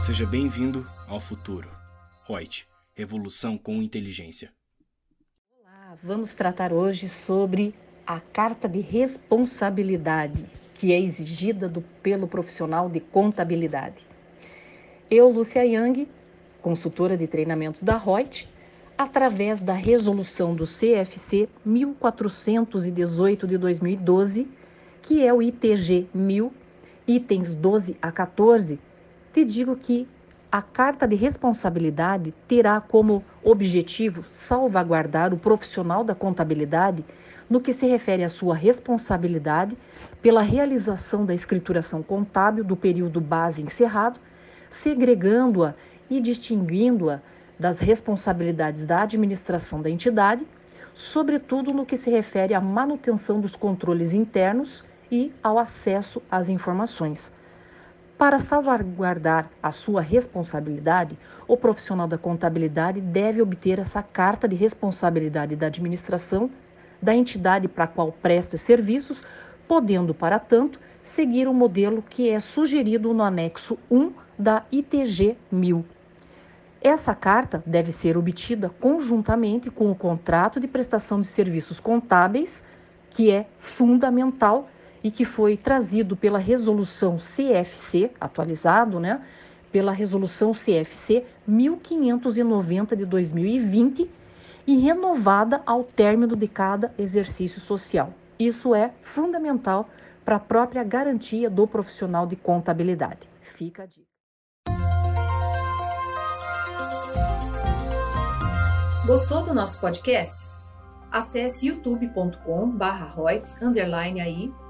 Seja bem-vindo ao futuro. Reut, revolução com inteligência. Olá, vamos tratar hoje sobre a carta de responsabilidade que é exigida do, pelo profissional de contabilidade. Eu, Lúcia Yang, consultora de treinamentos da Reut, através da resolução do CFC 1418 de 2012, que é o ITG 1000, itens 12 a 14, te digo que a carta de responsabilidade terá como objetivo salvaguardar o profissional da contabilidade no que se refere à sua responsabilidade pela realização da escrituração contábil do período base encerrado, segregando-a e distinguindo-a das responsabilidades da administração da entidade, sobretudo no que se refere à manutenção dos controles internos e ao acesso às informações. Para salvaguardar a sua responsabilidade, o profissional da contabilidade deve obter essa carta de responsabilidade da administração da entidade para a qual presta serviços, podendo, para tanto, seguir o modelo que é sugerido no anexo 1 da ITG 1000. Essa carta deve ser obtida conjuntamente com o contrato de prestação de serviços contábeis, que é fundamental e que foi trazido pela resolução CFC, atualizado, né? Pela resolução CFC 1590 de 2020 e renovada ao término de cada exercício social. Isso é fundamental para a própria garantia do profissional de contabilidade. Fica a dica. Gostou do nosso podcast? Acesse youtube.com/royts_aí